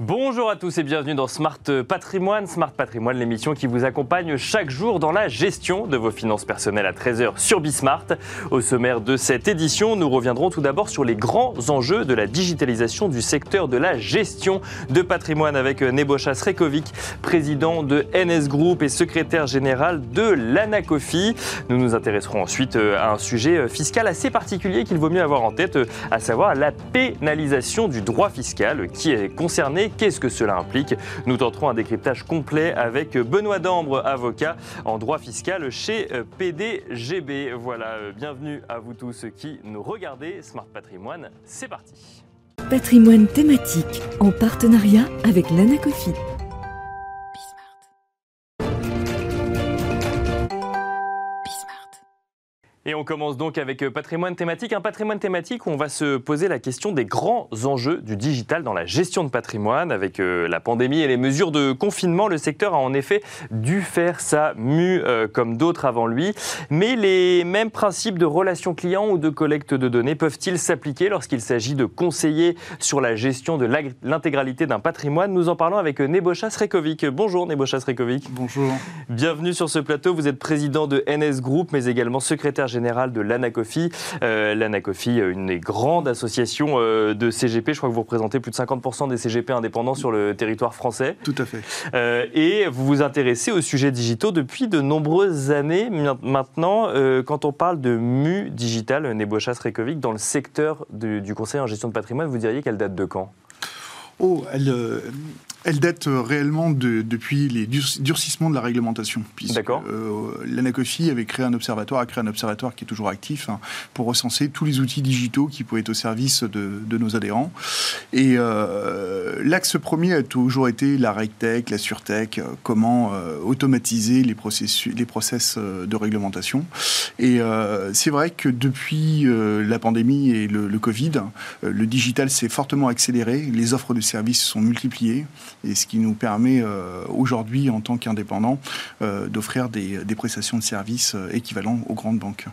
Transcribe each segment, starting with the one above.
Bonjour à tous et bienvenue dans Smart Patrimoine. Smart Patrimoine, l'émission qui vous accompagne chaque jour dans la gestion de vos finances personnelles à 13h sur Bismart. Au sommaire de cette édition, nous reviendrons tout d'abord sur les grands enjeux de la digitalisation du secteur de la gestion de patrimoine avec Nebocha Srekovic, président de NS Group et secrétaire général de l'Anacofi. Nous nous intéresserons ensuite à un sujet fiscal assez particulier qu'il vaut mieux avoir en tête, à savoir la pénalisation du droit fiscal qui est concerné Qu'est-ce que cela implique Nous tenterons un décryptage complet avec Benoît Dambre, avocat en droit fiscal chez euh, PDGB. Voilà, euh, bienvenue à vous tous qui nous regardez. Smart Patrimoine, c'est parti. Patrimoine thématique en partenariat avec l'Anacofi. Et on commence donc avec euh, patrimoine thématique. Un patrimoine thématique où on va se poser la question des grands enjeux du digital dans la gestion de patrimoine. Avec euh, la pandémie et les mesures de confinement, le secteur a en effet dû faire sa mue euh, comme d'autres avant lui. Mais les mêmes principes de relation client ou de collecte de données peuvent-ils s'appliquer lorsqu'il s'agit de conseiller sur la gestion de l'intégralité d'un patrimoine? Nous en parlons avec Nebocha Srekovic. Bonjour Nebocha Srekovic. Bonjour. Bienvenue sur ce plateau. Vous êtes président de NS Group, mais également secrétaire général de l'Anacofi. Euh, L'Anacofi, une des grandes associations euh, de CGP. Je crois que vous représentez plus de 50% des CGP indépendants sur le territoire français. Tout à fait. Euh, et vous vous intéressez aux sujets digitaux depuis de nombreuses années maintenant. Euh, quand on parle de MU digital, Nebocha Srekovic, dans le secteur du conseil en gestion de patrimoine, vous diriez qu'elle date de quand? Oh, elle, elle date euh, réellement de, depuis les durcissements de la réglementation. D'accord. Euh, L'ANACOFI avait créé un observatoire, a créé un observatoire qui est toujours actif hein, pour recenser tous les outils digitaux qui pouvaient être au service de, de nos adhérents. Et euh, l'axe premier a toujours été la RegTech, la SurTech, euh, comment euh, automatiser les, processus, les process de réglementation. Et c'est vrai que depuis la pandémie et le, le Covid, le digital s'est fortement accéléré, les offres de services sont multipliées et ce qui nous permet euh, aujourd'hui, en tant qu'indépendant, euh, d'offrir des, prestations de services euh, équivalents aux grandes banques.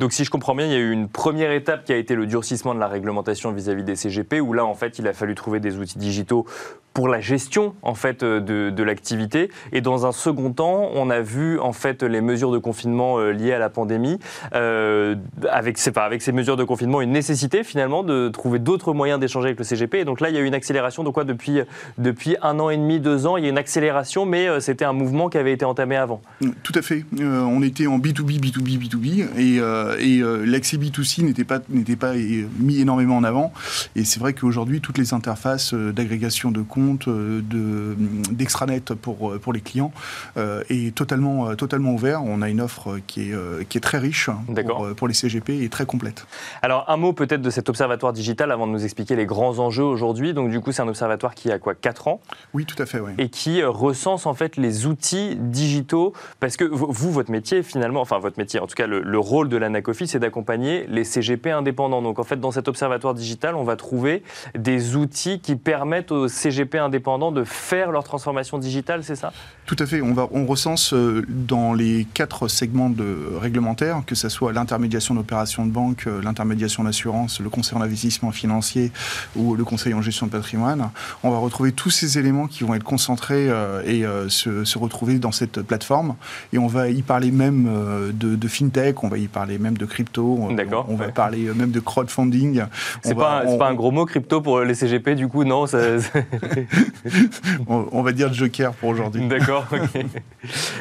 Donc si je comprends bien, il y a eu une première étape qui a été le durcissement de la réglementation vis-à-vis -vis des CGP, où là, en fait, il a fallu trouver des outils digitaux pour la gestion en fait euh, de, de l'activité. Et dans un second temps, on a vu en fait les mesures de confinement euh, liées à la pandémie, euh, avec, pas, avec ces mesures de confinement, une nécessité finalement de trouver d'autres moyens d'échanger avec le CGP. Et donc là, il y a eu une accélération. Donc quoi, depuis depuis un an et demi, deux ans, il y a une accélération, mais c'était un mouvement qui avait été entamé avant. Tout à fait. on était en B2B, B2B, B2B, et, et l'accès B2C n'était pas n'était pas mis énormément en avant. Et c'est vrai qu'aujourd'hui, toutes les interfaces d'agrégation de comptes euh, d'extranet pour, euh, pour les clients euh, est totalement, totalement ouvert. On a une offre qui est, qui est très riche pour, pour, les CGP et très complète. Alors un mot peut-être de cet observatoire digital avant de nous expliquer les grands enjeux aujourd'hui. Donc du coup c'est un observatoire qui a quoi 4 ans? Oui tout à fait. Oui. Et qui recense en fait les outils digitaux parce que vous, votre métier finalement, enfin votre métier, en tout cas le, rôle de l'ANACOFI c'est d'accompagner les CGP indépendants. Donc en fait dans cet observatoire digital on va trouver des outils qui permettent aux CGP indépendants de faire leur transformation digitale, c'est ça? Tout à fait. On, va, on recense euh, dans les quatre segments de réglementaires, que ce soit l'intermédiation d'opérations de banque, euh, l'intermédiation d'assurance, le conseil en investissement financier ou le conseil en gestion de patrimoine. On va retrouver tous ces éléments qui vont être concentrés euh, et se, retrouver dans cette plateforme. Et on va y parler même de, fintech, on va y parler même de crypto, D'accord. On, va parler même de crowdfunding. C'est pas, pas, un gros mot crypto pour les CGP du coup, non on, va dire Joker pour aujourd'hui. D'accord.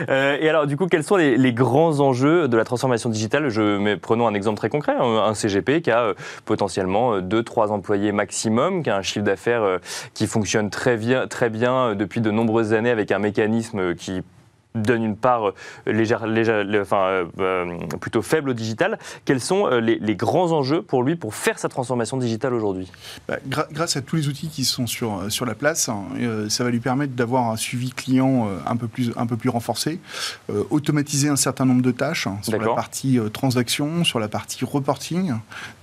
Euh, et alors, du coup, quels sont les, grands enjeux de la transformation digitale? Je prenons un exemple très concret un CGP qui a euh, potentiellement 2-3 euh, employés maximum, qui a un chiffre d'affaires qui fonctionne très bien, très bien depuis de nombreuses années avec un mécanisme qui donne une part euh, légère, légère, enfin, euh, euh, plutôt faible au digital. Quels sont les, grands enjeux pour lui pour faire sa transformation digitale aujourd'hui? Bah, Grâce à tous les outils qui sont sur, sur la place, hein, ça va lui permettre d'avoir un suivi client un peu plus, un peu plus renforcé, automatiser un certain nombre de tâches hein, sur la partie transaction, sur la partie reporting.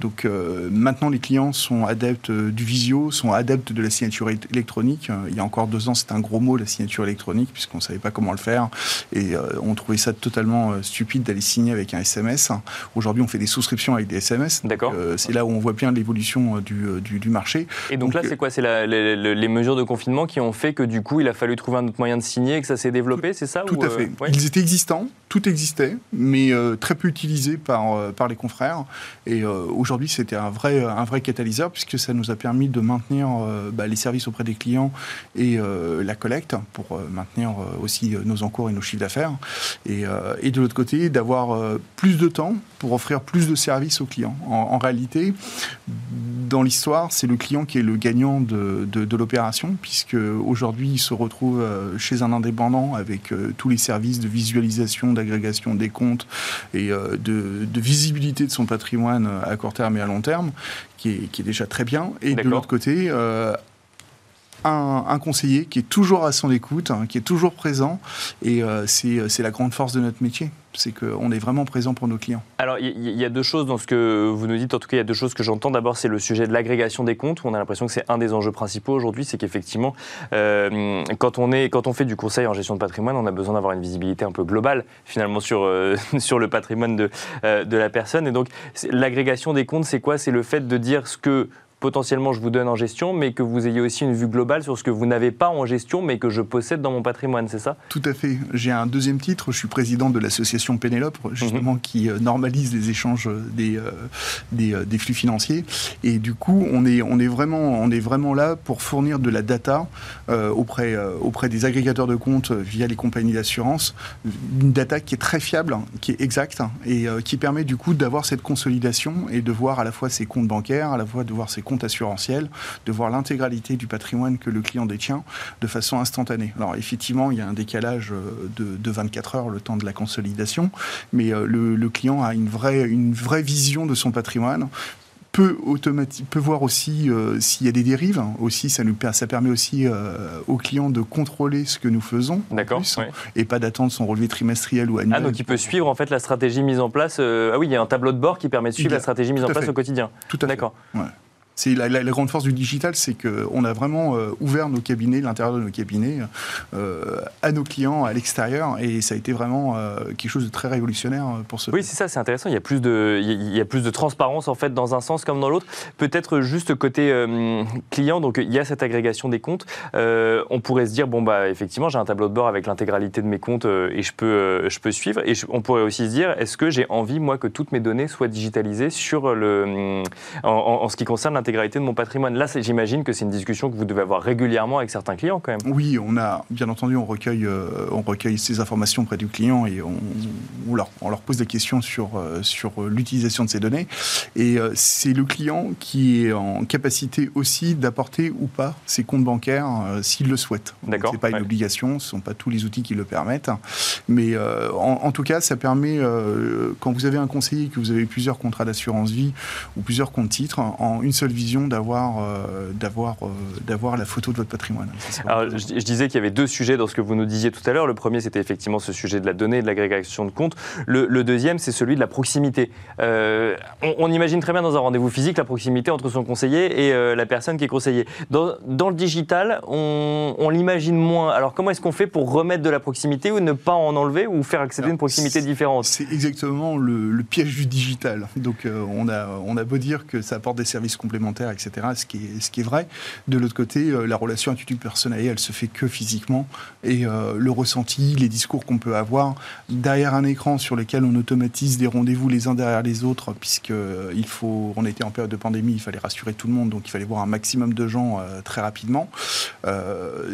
Donc maintenant, les clients sont adeptes du visio, sont adeptes de la signature électronique. Il y a encore deux ans, c'était un gros mot, la signature électronique, puisqu'on ne savait pas comment le faire Et on trouvait ça totalement stupide d'aller signer avec un SMS. Aujourd'hui, on fait des souscriptions avec des SMS. D'accord. c'est là où on voit bien l'évolution du, du, marché. Et donc, là, c'est quoi? C'est les, mesures de confinement qui ont fait que du coup, il a fallu trouver un autre moyen de signer et que ça s'est développé, c'est ça Tout à fait. Ils étaient existants, tout existait, mais très peu utilisé par, par les confrères. Et aujourd'hui, c'était un vrai, un vrai catalyseur puisque ça nous a permis de maintenir bah, les services auprès des clients et la collecte pour maintenir aussi nos encours et nos chiffres d'affaires. Et, et, de l'autre côté, d'avoir plus de temps pour offrir plus de services aux clients. En, réalité, dans l'histoire, c'est le client qui est le gagnant de, de, l'opération, puisque aujourd'hui, il se retrouve chez un indépendant avec tous les services de visualisation, d'agrégation des comptes et de, de visibilité de son patrimoine à court terme et à long terme, qui est, qui est déjà très bien. Et de l'autre côté, euh, un, conseiller qui est toujours à son écoute, hein, qui est toujours présent. Et euh, c'est la grande force de notre métier. C'est qu'on est vraiment présent pour nos clients. Alors, il y, a deux choses dans ce que vous nous dites. En tout cas, il y a deux choses que j'entends. D'abord, c'est le sujet de l'agrégation des comptes. Où on a l'impression que c'est un des enjeux principaux aujourd'hui. C'est qu'effectivement, euh, quand, on quand on fait du conseil en gestion de patrimoine, on a besoin d'avoir une visibilité un peu globale, finalement, sur, euh, sur le patrimoine de, de la personne. Et donc, l'agrégation des comptes, c'est quoi? C'est le fait de dire ce que potentiellement je vous donne en gestion, mais que vous ayez aussi une vue globale sur ce que vous n'avez pas en gestion, mais que je possède dans mon patrimoine, c'est ça? Tout à fait. J'ai un deuxième titre, je suis président de l'association Pénélope, justement, mhm. qui euh, normalise les échanges des, euh, euh, des, flux financiers. Et du coup, on est, on, est vraiment, on est vraiment là pour fournir de la data auprès, auprès des agrégateurs de comptes via les compagnies d'assurance, une data qui est très fiable, qui est exacte, et qui permet du coup d'avoir cette consolidation et de voir à la fois ses comptes bancaires, à la fois de voir ses compte assurantiel, de voir l'intégralité du patrimoine que le client détient de façon instantanée. Alors effectivement, il y a un décalage euh, de, 24 heures, le temps de la consolidation, mais euh, le, client a une vraie, une vraie vision de son patrimoine, peut, peut voir aussi euh, s'il y a des dérives. Aussi, ça, nous, ça permet aussi aux clients de contrôler ce que nous faisons. D'accord. Et pas d'attendre son relevé trimestriel ou annuel. Ah, donc il peut suivre en fait la stratégie mise en place. ah oui, il y a un tableau de bord qui permet de suivre la stratégie mise en place au quotidien. Tout à fait. D'accord. C'est la, grande force du digital, c'est qu'on a vraiment euh, ouvert nos cabinets, l'intérieur de nos cabinets, euh, à nos clients à l'extérieur, et ça a été vraiment euh, quelque chose de très révolutionnaire pour ce. Oui, c'est ça, c'est intéressant. Il y a plus de, il y a plus de transparence en fait dans un sens comme dans l'autre. Peut-être juste côté client, donc il y a cette agrégation des comptes. on pourrait se dire bon bah effectivement j'ai un tableau de bord avec l'intégralité de mes comptes et je peux, je peux suivre. Et on pourrait aussi se dire est-ce que j'ai envie moi que toutes mes données soient digitalisées sur le, en, en ce qui concerne l'intégralité de mon patrimoine. Là, j'imagine que c'est une discussion que vous devez avoir régulièrement avec certains clients quand même. Oui, on a, bien entendu, on recueille, euh, on recueille ces informations auprès du client et on, leur, on leur, pose des questions sur, euh, sur l'utilisation de ces données. Et euh, c'est le client qui est en capacité aussi d'apporter ou pas ses comptes bancaires s'il le souhaite. D'accord. C'est pas une obligation, ce ne sont pas tous les outils qui le permettent. Mais en, en, tout cas, ça permet, quand vous avez un conseiller, que vous avez plusieurs contrats d'assurance vie ou plusieurs comptes titres, en une seule vision d'avoir euh, d'avoir euh, d'avoir la photo de votre patrimoine. Alors, je, disais qu'il y avait deux sujets dans ce que vous nous disiez tout à l'heure. Le premier, c'était effectivement ce sujet de la donnée de l'agrégation de comptes. Le, deuxième, c'est celui de la proximité. Euh, on, imagine très bien dans un rendez-vous physique la proximité entre son conseiller et la personne qui est conseillée. Dans, dans le digital, on, l'imagine moins. Alors comment est-ce qu'on fait pour remettre de la proximité ou ne pas en enlever ou faire accéder une proximité différente? C'est exactement le, le, piège du digital. Donc on, a, on a beau dire que ça apporte des services complémentaires etc., ce qui est, ce qui est vrai. De l'autre côté, euh, la relation attitude personnelle, elle se fait que physiquement. Et euh, le ressenti, les discours qu'on peut avoir derrière un écran sur lequel on automatise des rendez-vous les uns derrière les autres, puisque euh, il faut, on était en période de pandémie, il fallait rassurer tout le monde, donc il fallait voir un maximum de gens très rapidement.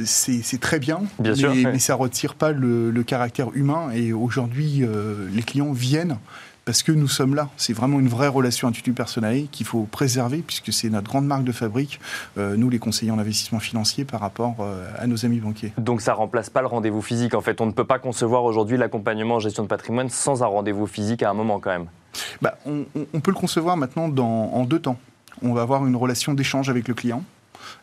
c'est très bien, bien mais, sûr, mais ça retire pas le, le caractère humain. Et aujourd'hui, les clients viennent parce que nous sommes là. C'est vraiment une vraie relation attitude personnelle qu'il faut préserver puisque c'est notre grande marque de fabrique, euh, nous les conseillers en investissement financier par rapport euh, à nos amis banquiers. Donc ça remplace pas le rendez-vous physique en fait. On ne peut pas concevoir aujourd'hui l'accompagnement en gestion de patrimoine sans un rendez-vous physique à un moment quand même. Bah, on, peut le concevoir maintenant dans, en deux temps. On va avoir une relation d'échange avec le client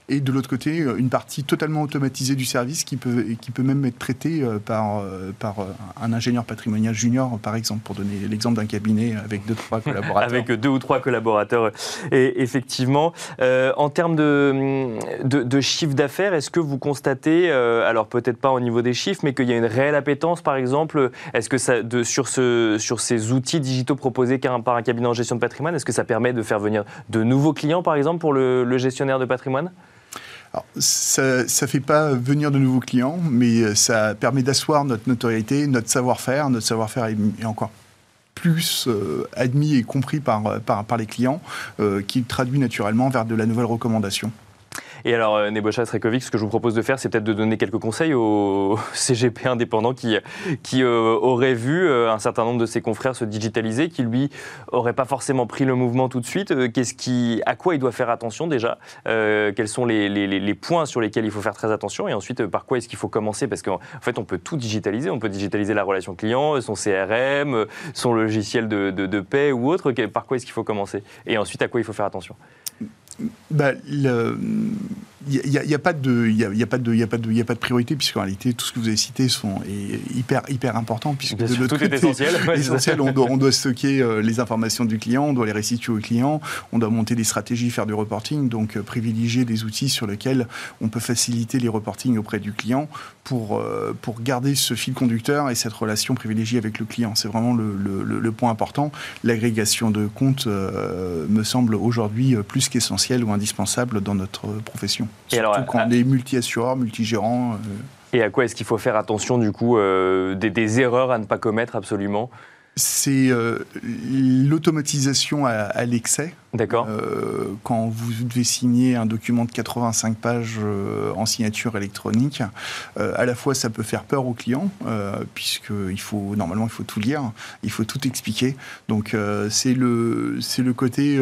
et de l'autre côté, une partie totalement automatisée du service qui peut, qui peut même être traitée par, par un ingénieur patrimonial junior, par exemple, pour donner l'exemple d'un cabinet avec deux, trois collaborateurs. avec deux ou trois collaborateurs, et effectivement. en termes de, de, de chiffre d'affaires, est-ce que vous constatez, alors peut-être pas au niveau des chiffres, mais qu'il y a une réelle appétence, par exemple, est-ce que ça, de, sur, ce, sur ces outils digitaux proposés par un cabinet en gestion de patrimoine, est-ce que ça permet de faire venir de nouveaux clients, par exemple, pour le, gestionnaire de patrimoine? Ça ne fait pas venir de nouveaux clients, mais euh, ça permet d'asseoir notre notoriété, notre savoir-faire. Notre savoir-faire est, encore plus euh, admis et compris par, par les clients, euh, qui traduit naturellement vers de la nouvelle recommandation. Et alors, euh, Nebosha Srekovic, ce que je vous propose de faire, c'est peut-être de donner quelques conseils aux CGP indépendants qui, qui euh, vu euh, un certain nombre de ses confrères se digitaliser, qui lui n'auraient pas forcément pris le mouvement tout de suite. Qu'est-ce qui, à quoi il doit faire attention déjà? Quels sont les, points sur lesquels il faut faire très attention? Et ensuite, par quoi est-ce qu'il faut commencer? Parce qu'en fait, on peut tout digitaliser. On peut digitaliser la relation client, son CRM, son logiciel de, de, de paie ou autre. Par quoi est-ce qu'il faut commencer? Et ensuite, à quoi il faut faire attention? Bah, le, il n'y a, a, pas de, il y a, y a pas de, il y a pas de, il y a pas de priorité puisqu'en réalité tout ce que vous avez cité sont est hyper hyper important puisque de tout côté, essentiel. essentiel on, doit, on doit stocker euh, les informations du client, on doit les restituer au client, on doit monter des stratégies, faire du reporting, donc euh, privilégier des outils sur lesquels on peut faciliter les reportings auprès du client pour euh, pour garder ce fil conducteur et cette relation privilégiée avec le client. C'est vraiment le, le, le, point important. L'agrégation de comptes me semble aujourd'hui plus qu'essentiel ou indispensable dans notre profession. Et Surtout alors, quand on est multi-assureur, multi-gérant. Et à quoi est-ce qu'il faut faire attention, du coup, euh, des, des, erreurs à ne pas commettre absolument? C'est euh, l'automatisation à l'excès. D'accord. Euh, quand vous devez signer un document de 85 pages euh, en signature électronique, euh, à la fois ça peut faire peur aux clients, puisque il faut normalement il faut tout lire, il faut tout expliquer. Donc c'est le c'est le côté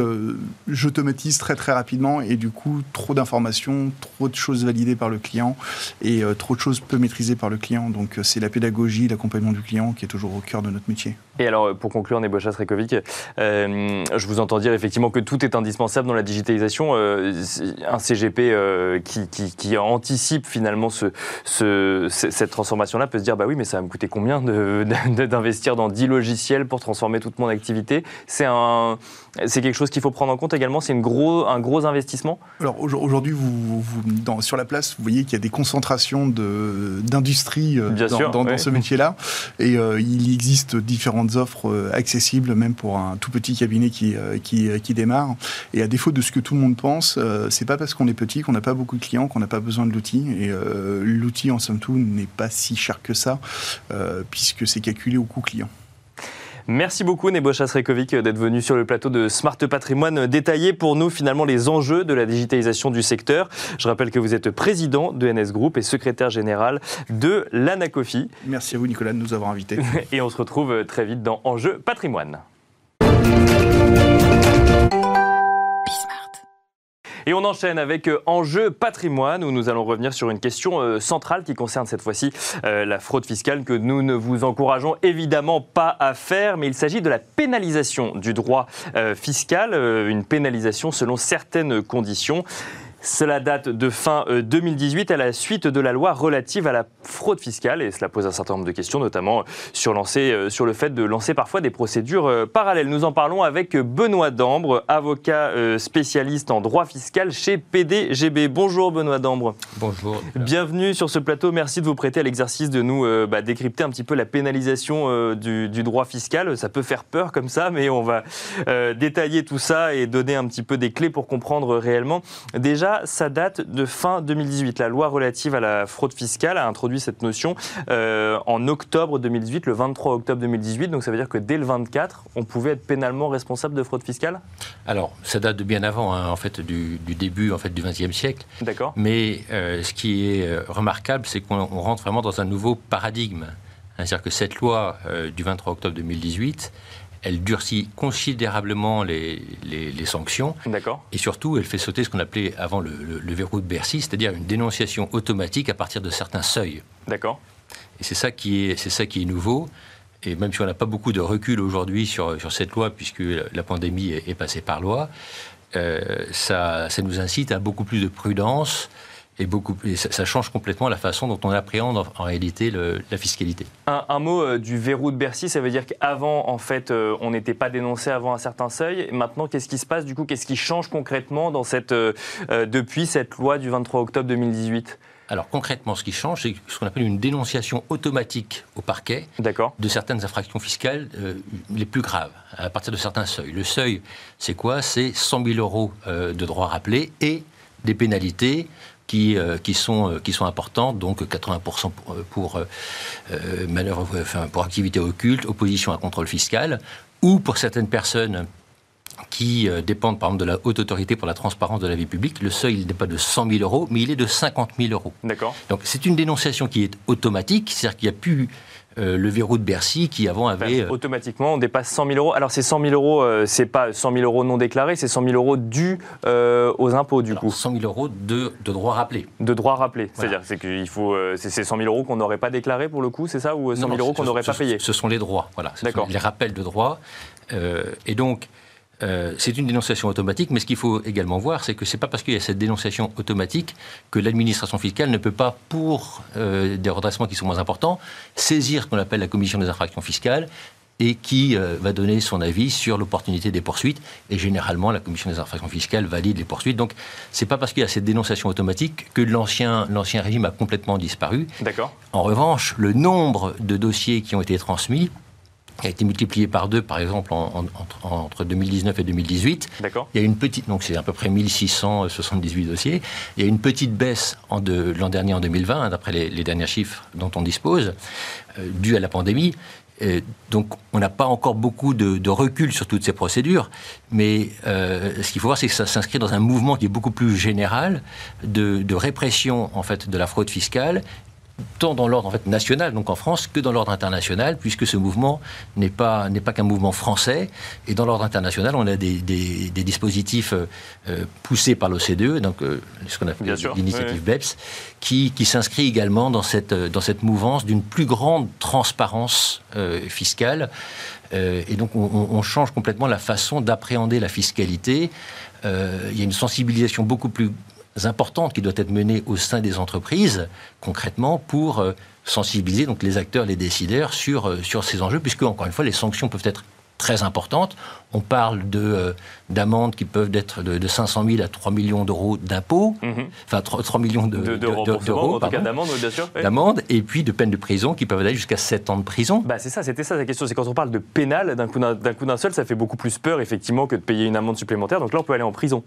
j'automatise très très rapidement et du coup trop d'informations, trop de choses validées par le client et trop de choses peu maîtrisées par le client. Donc c'est la pédagogie, l'accompagnement du client qui est toujours au cœur de notre métier. Et alors pour conclure, Nebocha Srekovic, je vous entends dire effectivement que tout est indispensable dans la digitalisation. Euh, un CGP euh, qui, anticipe finalement ce, cette transformation-là peut se dire bah oui, mais ça va me coûter combien d'investir dans 10 logiciels pour transformer toute mon activité? C'est un, c'est quelque chose qu'il faut prendre en compte également? C'est gros, un gros investissement? Alors aujourd'hui, vous, dans, sur la place, vous voyez qu'il y a des concentrations d'industrie euh, dans, dans, ce métier-là, et il existe différentes offres accessibles, même pour un tout petit cabinet qui, qui, qui démarre et à défaut de ce que tout le monde pense, euh, c'est pas parce qu'on est petit, qu'on n'a pas beaucoup de clients, qu'on n'a pas besoin de l'outil. Et euh, l'outil, en somme toute, n'est pas si cher que ça, euh, puisque c'est calculé au coût client. Merci beaucoup Nebocha Srekovic d'être venu sur le plateau de Smart Patrimoine détailler pour nous finalement les enjeux de la digitalisation du secteur. Je rappelle que vous êtes président de NS Group et secrétaire général de l'Anacofi. Merci à vous Nicolas de nous avoir invités. Et on se retrouve très vite dans Enjeux Patrimoine. Et on enchaîne avec euh, Enjeu patrimoine où nous allons revenir sur une question euh, centrale qui concerne cette fois-ci euh, la fraude fiscale que nous ne vous encourageons évidemment pas à faire, mais il s'agit de la pénalisation du droit fiscal, une pénalisation selon certaines conditions. Cela date de fin 2018 euh, à la suite de la loi relative à la fraude fiscale et cela pose un certain nombre de questions, notamment sur, lancer, euh, sur le fait de lancer parfois des procédures euh, parallèles. Nous en parlons avec Benoît Dambre, avocat spécialiste en droit fiscal chez PDGB. Bonjour Benoît Dambre. Bonjour. Bienvenue sur ce plateau. Merci de vous prêter à l'exercice de nous bah, décrypter un petit peu la pénalisation du, du, droit fiscal. Ça peut faire peur comme ça, mais on va détailler tout ça et donner un petit peu des clés pour comprendre réellement. Déjà, ça date de fin 2018. La loi relative à la fraude fiscale a introduit cette notion euh, en octobre 2018, le 23 octobre 2018. Donc ça veut dire que dès le 24, on pouvait être pénalement responsable de fraude fiscale? Alors, ça date de bien avant, hein, en fait, du, début en fait, du XXe siècle. D'accord. Mais euh, ce qui est euh, remarquable, c'est qu'on rentre vraiment dans un nouveau paradigme. C'est-à-dire que cette loi du 23 octobre 2018, elle durcit considérablement les, les, sanctions. D'accord. Et surtout, elle fait sauter ce qu'on appelait avant le, verrou de Bercy, c'est-à-dire une dénonciation automatique à partir de certains seuils. D'accord. Et c'est ça qui est, c'est ça qui est nouveau. Et même si on n'a pas beaucoup de recul aujourd'hui sur, sur cette loi, puisque la pandémie est, passée par loi, ça, ça nous incite à beaucoup plus de prudence et, beaucoup, ça, change complètement la façon dont on appréhende en, réalité la fiscalité. Un, mot euh, du verrou de Bercy, ça veut dire qu'avant, en fait, euh, on n'était pas dénoncé avant un certain seuil. Maintenant, qu'est-ce qui se passe du coup Qu'est-ce qui change concrètement dans cette, euh, depuis cette loi du 23 octobre 2018 alors concrètement, ce qui change, c'est ce qu'on appelle une dénonciation automatique au parquet de certaines infractions fiscales les plus graves, à partir de certains seuils. Le seuil, c'est quoi? C'est 100 000 euros de droits rappelés et des pénalités qui, euh, qui, sont, euh, qui sont importantes, donc 80% pour, euh, pour, manœuvre, enfin, pour activité occulte, opposition à contrôle fiscal, ou pour certaines personnes qui dépendent par exemple de la haute autorité pour la transparence de la vie publique, le seuil n'est pas de 100 000 euros, mais il est de 50 000 euros. D'accord. Donc c'est une dénonciation qui est automatique, c'est-à-dire qu'il n'y a plus euh, le verrou de Bercy qui avant avait... Euh, automatiquement, on dépasse 100 000 euros. Alors ces 100 000 euros, euh, c'est pas 100 000 euros non déclarés, c'est 100 000 euros dus aux impôts du coup. 100 000 euros de, de droits rappelés. De droits rappelés, c'est-à-dire c'est qu'il faut c'est 100 000 euros qu'on n'aurait pas déclarés pour le coup, c'est ça ou 100 000 euros qu'on n'aurait pas payé? Ce sont les droits, voilà. Ce sont les rappels de droits. et donc euh, c'est une dénonciation automatique, mais ce qu'il faut également voir, c'est que ce n'est pas parce qu'il y a cette dénonciation automatique que l'administration fiscale ne peut pas, pour euh, des redressements qui sont moins importants, saisir ce qu'on appelle la commission des infractions fiscales et qui euh, va donner son avis sur l'opportunité des poursuites. Et généralement, la commission des infractions fiscales valide les poursuites. Donc, ce n'est pas parce qu'il y a cette dénonciation automatique que l'ancien régime a complètement disparu. D'accord. En revanche, le nombre de dossiers qui ont été transmis qui a été multiplié par deux, par exemple, entre 2019 et 2018. D'accord. Il y a une petite, donc c'est à peu près 1678 dossiers. Il y a une petite baisse de l'an dernier en 2020, hein, d'après les, derniers chiffres dont on dispose, euh, dû à la pandémie. donc, on n'a pas encore beaucoup de, recul sur toutes ces procédures, mais euh, ce qu'il faut voir, c'est que ça s'inscrit dans un mouvement qui est beaucoup plus général de, de répression en fait de la fraude fiscale tant dans l'ordre en fait, national, donc en France, que dans l'ordre international, puisque ce mouvement n'est pas, n'est pas qu'un mouvement français. Et dans l'ordre international, on a des, des, dispositifs euh, euh, poussés par l'OCDE, donc euh, ce qu'on appelle l'initiative BEPS, qui, qui s'inscrit également dans cette, dans cette mouvance d'une plus grande transparence fiscale. et donc, on, on, change complètement la façon d'appréhender la fiscalité. il y a une sensibilisation beaucoup plus importante qui doit être menée au sein des entreprises, concrètement, pour euh, sensibiliser les acteurs, les décideurs sur, euh, sur ces enjeux, puisque, encore une fois, les sanctions peuvent être très importantes. On parle de, euh, d'amendes qui peuvent être de, 500 000 à 3 millions d'euros d'impôts, mhm. enfin 3, millions de, d'euros, en tout cas d'amendes, bien sûr. D'amendes, et puis de peines de prison qui peuvent aller jusqu'à 7 ans de prison. Bah, c'est ça, c'était ça la question. C'est quand on parle de pénal, d'un coup d'un, seul, ça fait beaucoup plus peur, effectivement, que de payer une amende supplémentaire. Donc là, on peut aller en prison.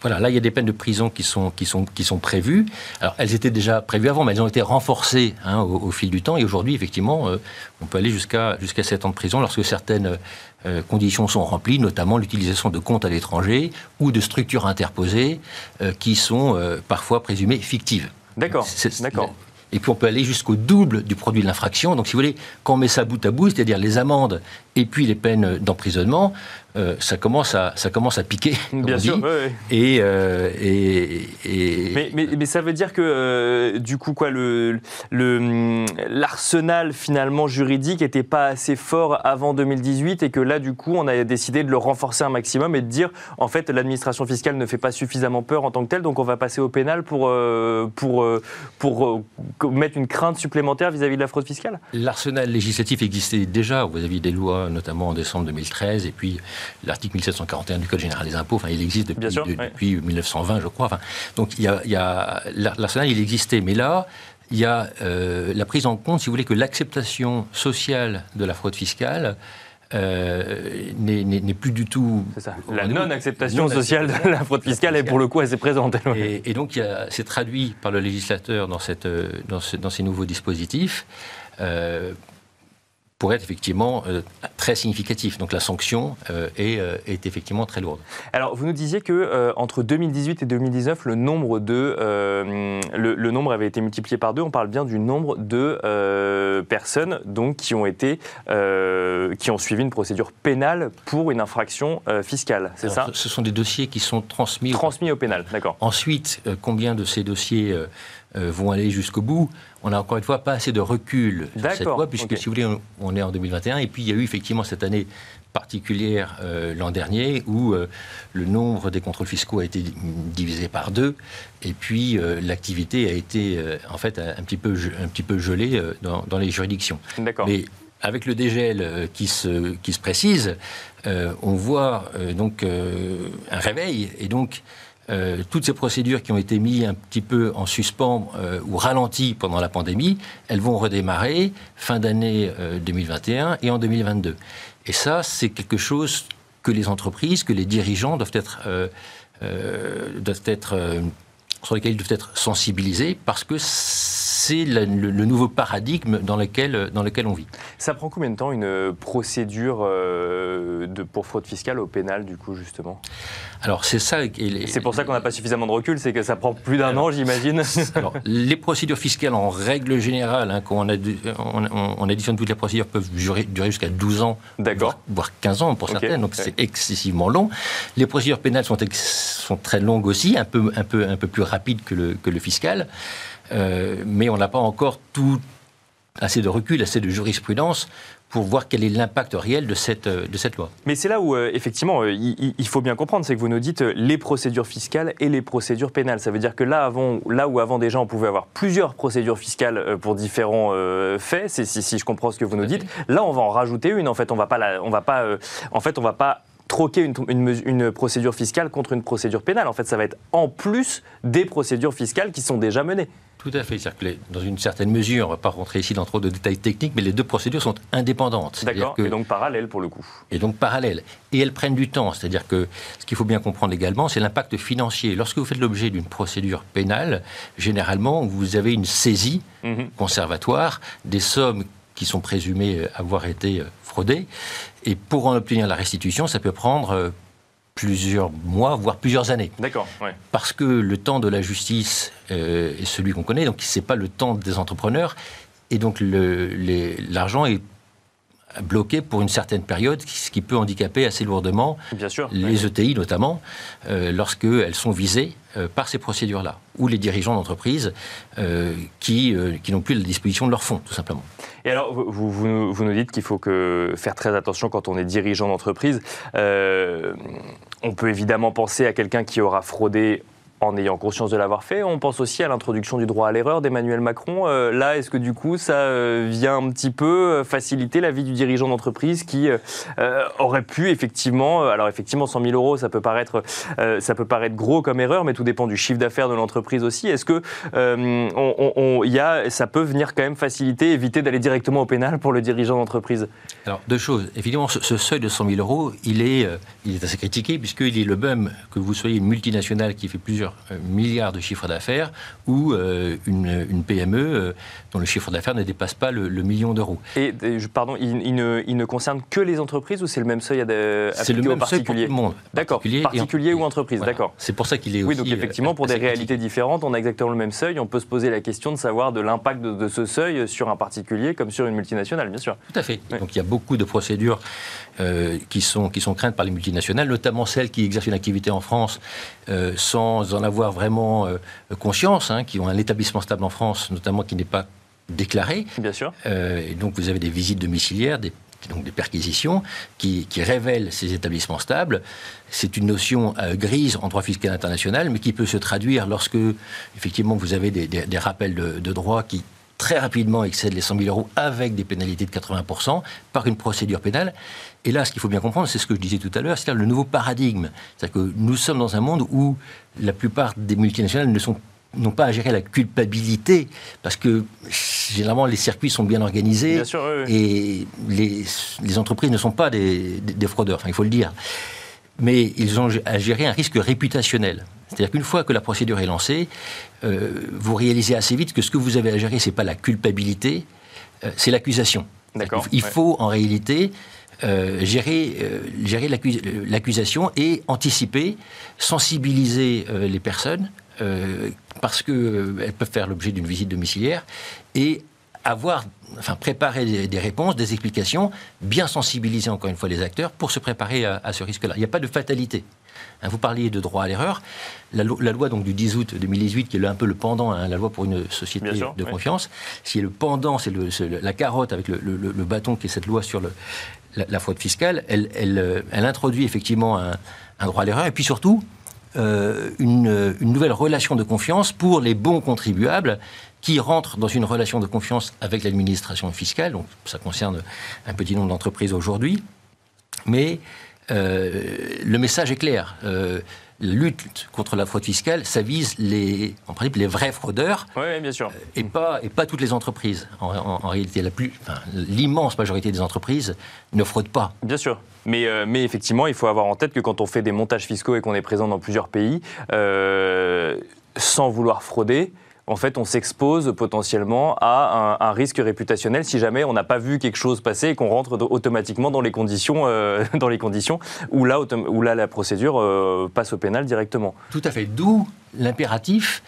Voilà, là, il y a des peines de prison qui sont, qui sont, qui sont prévues. Alors, elles étaient déjà prévues avant, mais elles ont été renforcées hein, au, fil du temps. Et aujourd'hui, effectivement, euh, on peut aller jusqu'à, jusqu'à 7 ans de prison lorsque certaines euh, conditions sont remplies, notamment l'utilisation de comptes à l'étranger ou de structures interposées euh, qui sont euh, parfois présumées fictives. D'accord. D'accord. Et puis on peut aller jusqu'au double du produit de l'infraction. Donc si vous voulez, quand on met ça bout à bout, c'est-à-dire les amendes et puis les peines d'emprisonnement, euh, ça, commence à, ça commence à piquer. Bien sûr. Et, euh, et, Mais, mais, mais, ça veut dire que, euh, du coup, quoi, le, le, l'arsenal finalement juridique n'était pas assez fort avant 2018 et que là, du coup, on a décidé de le renforcer un maximum et de dire, en fait, l'administration fiscale ne fait pas suffisamment peur en tant que telle, donc on va passer au pénal pour, pour, pour, mettre une crainte supplémentaire vis-à-vis de la fraude fiscale? L'arsenal législatif existait déjà. Vous aviez des lois, notamment en décembre 2013, et puis l'article 1741 du Code général des impôts, enfin, il existe depuis, 1920, je crois. Enfin, donc, il y a, l'arsenal, il existait. Mais là, il y a euh, la prise en compte, si vous voulez, que l'acceptation sociale de la fraude fiscale euh, n'est plus du tout. C'est ça. La non-acceptation sociale de la fraude fiscale est pour le coup assez présente. Et, et donc, c'est traduit par le législateur dans, cette, dans, dans ces nouveaux dispositifs. Euh, pour être effectivement euh, très significatif. Donc la sanction euh, est, euh, est, effectivement très lourde. Alors vous nous disiez que entre 2018 et 2019, le nombre de le, nombre avait été multiplié par deux. On parle bien du nombre de personnes donc qui ont été qui ont suivi une procédure pénale pour une infraction fiscale. C'est ça? Ce sont des dossiers qui sont transmis transmis au pénal. D'accord. Ensuite, combien de ces dossiers vont aller jusqu'au bout? On n'a encore une fois pas assez de recul sur cette loi, puisque okay. si vous voulez, on, on, est en 2021, et puis il y a eu effectivement cette année particulière euh, l'an dernier où euh, le nombre des contrôles fiscaux a été divisé par deux et puis euh, l'activité a été en fait un, petit peu un petit peu gelée dans, dans les juridictions. Mais avec le dégel qui se, qui se précise, on voit donc un réveil et donc euh, toutes ces procédures qui ont été mises un petit peu en suspens euh, ou ralenties pendant la pandémie, elles vont redémarrer fin d'année euh, 2021 et en 2022. Et ça, c'est quelque chose que les entreprises, que les dirigeants doivent être, doivent être sur ils doivent être sensibilisés parce que c'est le, le, nouveau paradigme dans lequel, dans lequel on vit. Ça prend combien de temps une procédure euh, de, pour fraude fiscale au pénal, du coup, justement? Alors, c'est ça. C'est pour ça qu'on n'a pas suffisamment de recul, c'est que ça prend plus d'un an, j'imagine. Alors, les procédures fiscales, en règle générale, hein, quand on, a, on, on, additionne toutes les procédures, peuvent durer, durer jusqu'à 12 ans, voire, voire, 15 ans pour okay, certaines, donc okay. c'est excessivement long. Les procédures pénales sont, sont très longues aussi, un peu, un peu, un peu plus rapide que le, que le fiscal, euh, mais on n'a pas encore tout assez de recul, assez de jurisprudence pour voir quel est l'impact réel de cette, de cette loi. Mais c'est là où, euh, effectivement, euh, il, faut bien comprendre, c'est que vous nous dites euh, les procédures fiscales et les procédures pénales. Ça veut dire que là, avant, là où avant déjà on pouvait avoir plusieurs procédures fiscales euh, pour différents euh, faits, si, je comprends ce que vous nous dites, là on va en rajouter une. En fait, on va pas, on va pas, euh, en fait, on va pas troquer une, une, procédure fiscale contre une procédure pénale. En fait, ça va être en plus des procédures fiscales qui sont déjà menées. Tout à fait. C'est-à-dire que dans une certaine mesure, on ne va pas rentrer ici dans trop de détails techniques, mais les deux procédures sont indépendantes. D'accord, que... et donc parallèles pour le coup. Et donc parallèles. Et elles prennent du temps. C'est-à-dire que ce qu'il faut bien comprendre également, c'est l'impact financier. Lorsque vous faites l'objet d'une procédure pénale, généralement, vous avez une saisie -hmm. conservatoire des sommes qui sont présumées avoir été fraudées. Et pour en obtenir la restitution, ça peut prendre plusieurs mois, voire plusieurs années. D'accord. Ouais. Parce que le temps de la justice euh, est celui qu'on connaît, donc c'est pas le temps des entrepreneurs, et donc l'argent est bloqué pour une certaine période, ce qui peut handicaper assez lourdement Bien sûr, les oui. ETI notamment, euh, lorsqu'elles sont visées euh, par ces procédures-là, ou les dirigeants d'entreprise euh, qui, qui n'ont plus la disposition de leurs fonds, tout simplement. Et alors, vous, vous, vous nous dites qu'il faut que faire très attention quand on est dirigeant d'entreprise. On peut évidemment penser à quelqu'un qui aura fraudé en ayant conscience de l'avoir fait. On pense aussi à l'introduction du droit à l'erreur d'Emmanuel Macron. Euh, là, est-ce que du coup, ça euh, vient un petit peu faciliter la vie du dirigeant d'entreprise qui euh, aurait pu effectivement, alors effectivement, 100 000 euros, ça peut paraître, ça peut paraître gros comme erreur, mais tout dépend du chiffre d'affaires de l'entreprise aussi. Est-ce que on, y a, ça peut venir quand même faciliter, éviter d'aller directement au pénal pour le dirigeant d'entreprise? Alors, deux choses. Évidemment, ce, ce, seuil de 100 000 euros, il est, il est assez critiqué puisqu'il est le même que vous soyez une multinationale qui fait plusieurs milliards de chiffre d'affaires ou euh, une, une, PME euh, dont le chiffre d'affaires ne dépasse pas le, le million d'euros. Et, et, pardon, il, il, ne, il, ne, concerne que les entreprises ou c'est le même seuil à C'est le même seuil pour tout le monde. D'accord, particulier, particulier ou entreprise, voilà. d'accord. C'est pour ça qu'il est oui, aussi... Oui, donc effectivement, pour des réalités différentes, on a exactement le même seuil. On peut se poser la question de savoir de l'impact de, de, ce seuil sur un particulier comme sur une multinationale, bien sûr. Tout à fait. Oui. Donc il y a beaucoup de procédures euh, qui, sont, qui sont craintes par les multinationales, notamment celles qui exercent une activité en France euh, sans en avoir vraiment euh, conscience, hein, qui ont un établissement stable en France, notamment qui n'est pas déclaré. Bien sûr. Euh, et donc vous avez des visites domiciliaires, des, donc des perquisitions qui, qui, révèlent ces établissements stables. C'est une notion euh, grise en droit fiscal international, mais qui peut se traduire lorsque, effectivement, vous avez des, des, des rappels de, de droit qui très rapidement excèdent les 100 000 euros avec des pénalités de 80% par une procédure pénale. Et là, ce qu'il faut bien comprendre, c'est ce que je disais tout à l'heure, c'est le nouveau paradigme. C'est-à-dire que nous sommes dans un monde où la plupart des multinationales ne sont n'ont pas à gérer la culpabilité, parce que généralement les circuits sont bien organisés bien sûr, oui, oui. et les, les, entreprises ne sont pas des, des, des fraudeurs, enfin, il faut le dire. Mais ils ont à gérer un risque réputationnel. C'est-à-dire qu'une fois que la procédure est lancée, euh, vous réalisez assez vite que ce que vous avez à gérer, ce n'est pas la culpabilité, euh, c'est l'accusation. Il ouais. faut en réalité euh, gérer, euh, gérer l'accusation et anticiper, sensibiliser euh, les personnes, parce qu'elles peuvent faire l'objet d'une visite domiciliaire, et avoir, enfin, préparer des, des réponses, des explications, bien sensibiliser encore une fois les acteurs pour se préparer à, à ce risque-là. Il n'y a pas de fatalité. Hein, vous parliez de droit à l'erreur. La, lo- la loi donc, du 10 août 2018, qui est un peu le pendant, hein, la loi pour une société sûr, de oui. confiance, si le pendant, c'est la carotte avec le, le- le bâton qui est cette loi sur le- la, la fraude fiscale, elle, elle, euh, elle introduit effectivement un, un droit à l'erreur et puis surtout euh, une, une nouvelle relation de confiance pour les bons contribuables qui rentrent dans une relation de confiance avec l'administration fiscale. Donc ça concerne un petit nombre d'entreprises aujourd'hui. Mais euh, le message est clair. Euh, la lutte contre la fraude fiscale, ça vise les, en principe les vrais fraudeurs Oui, bien sûr. et pas, et pas toutes les entreprises. En, en- en réalité, la plus, enfin, l'immense majorité des entreprises ne fraudent pas. Bien sûr. Mais, euh, mais effectivement, il faut avoir en tête que quand on fait des montages fiscaux et qu'on est présent dans plusieurs pays, euh, sans vouloir frauder, en fait, on s'expose potentiellement à un, risque réputationnel si jamais on n'a pas vu quelque chose passer et qu'on rentre automatiquement dans les conditions, euh, dans les conditions où, là, où là, la procédure euh, passe au pénal directement. Tout à fait. D'où l'impératif,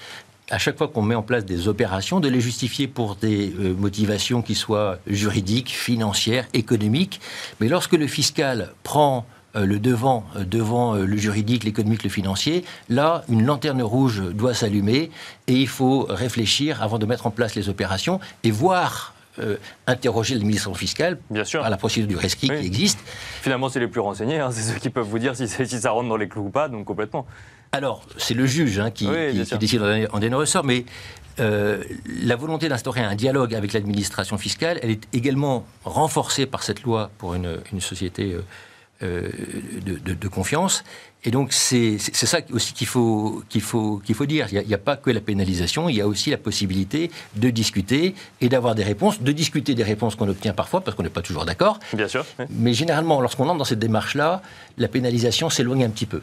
à chaque fois qu'on met en place des opérations, de les justifier pour des euh, motivations qui soient juridiques, financières, économiques. Mais lorsque le fiscal prend le devant euh, devant euh, le juridique, l'économique, le financier, là, une lanterne rouge doit s'allumer et il faut réfléchir avant de mettre en place les opérations et voir euh, interroger l'administration fiscale Bien sûr. par la procédure du rescrit Oui. qui existe. Finalement, c'est les plus renseignés. hein, c'est ceux qui peuvent vous dire si, ça rentre dans les clous ou pas, donc complètement. Alors, c'est le juge hein, qui, Oui, qui- bien qui sûr. décide en, dernier ressort, mais euh, la volonté d'instaurer un dialogue avec l'administration fiscale, elle est également renforcée par cette loi pour une, une société euh, euh, de, de- de confiance. Et donc, c'est ça aussi qu'il faut, qu'il faut, qu'il faut dire. Il n'y a, il y a pas que la pénalisation, il y a aussi la possibilité de discuter et d'avoir des réponses, de discuter des réponses qu'on obtient parfois, parce qu'on n'est pas toujours d'accord. Bien sûr. oui. Mais généralement, lorsqu'on entre dans cette démarche-là, la pénalisation s'éloigne un petit peu.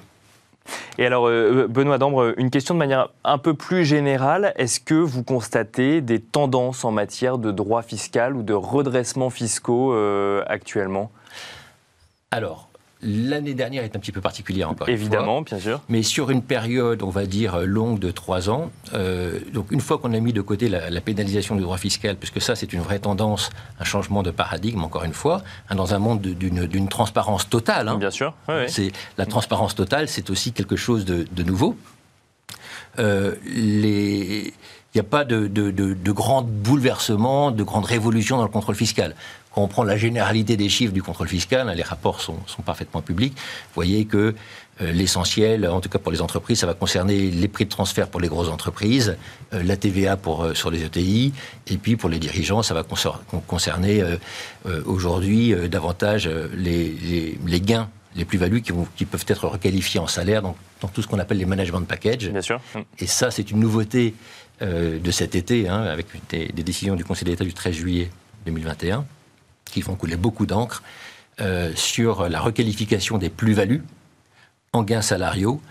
Et alors, euh, Benoît Dambre, une question de manière un peu plus générale. Est-ce que vous constatez des tendances en matière de droit fiscal ou de redressement fiscaux euh, actuellement? Alors, l'année dernière est un petit peu particulière encore. une fois. Évidemment, bien sûr. Mais sur une période, on va dire, longue de trois ans, euh, donc une fois qu'on a mis de côté la, la pénalisation du droit fiscal, puisque ça c'est une vraie tendance, un changement de paradigme, encore une fois, hein, dans un monde de- d'une transparence totale. hein. Bien sûr. Oui, oui. C'est la transparence totale, c'est aussi quelque chose de, de nouveau. Euh, les- Il n'y a pas de, de, de, de grands bouleversements, de grandes révolutions dans le contrôle fiscal. Quand on prend la généralité des chiffres du contrôle fiscal, hein, les rapports sont, sont parfaitement publics, vous voyez que euh, l'essentiel, en tout cas pour les entreprises, ça va concerner les prix de transfert pour les grosses entreprises, euh, la TVA pour, euh, sur les ETI, et puis pour les dirigeants, ça va concer- con- concerner aujourd'hui davantage les, les, les gains les plus-values qui, peuvent être requalifiées en salaire dans, dans tout ce qu'on appelle les management packages. Bien sûr. Et ça, c'est une nouveauté euh, de cet été, hein, avec des, des décisions du Conseil d'État du 13 juillet 2021, qui font couler beaucoup d'encre euh, sur la requalification des plus-values en gains salariaux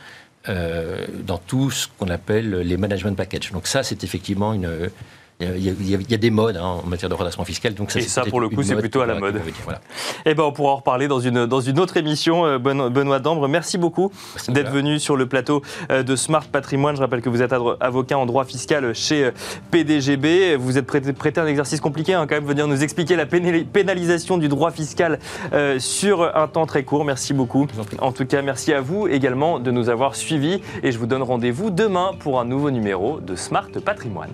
euh, dans tout ce qu'on appelle les management packages. Donc ça, c'est effectivement une... Il y, a, il y des modes hein, en matière de redressement fiscal. Donc ça, Et ça, pour le coup, c'est plutôt à la mode. voilà. Eh ben, on pourra en reparler dans une, dans une autre émission. Euh, Benoît Dambre, merci beaucoup C'est d'être venu sur le plateau euh, de Smart Patrimoine. Je rappelle que vous êtes avocat en droit fiscal chez euh, PDGB. Vous êtes prêté, prêté à un exercice compliqué, hein, quand même, venir nous expliquer la pénali- pénalisation du droit fiscal euh, sur un temps très court. Merci beaucoup. En tout cas, merci à vous également de nous avoir suivis. Et je vous donne rendez-vous demain pour un nouveau numéro de Smart Patrimoine.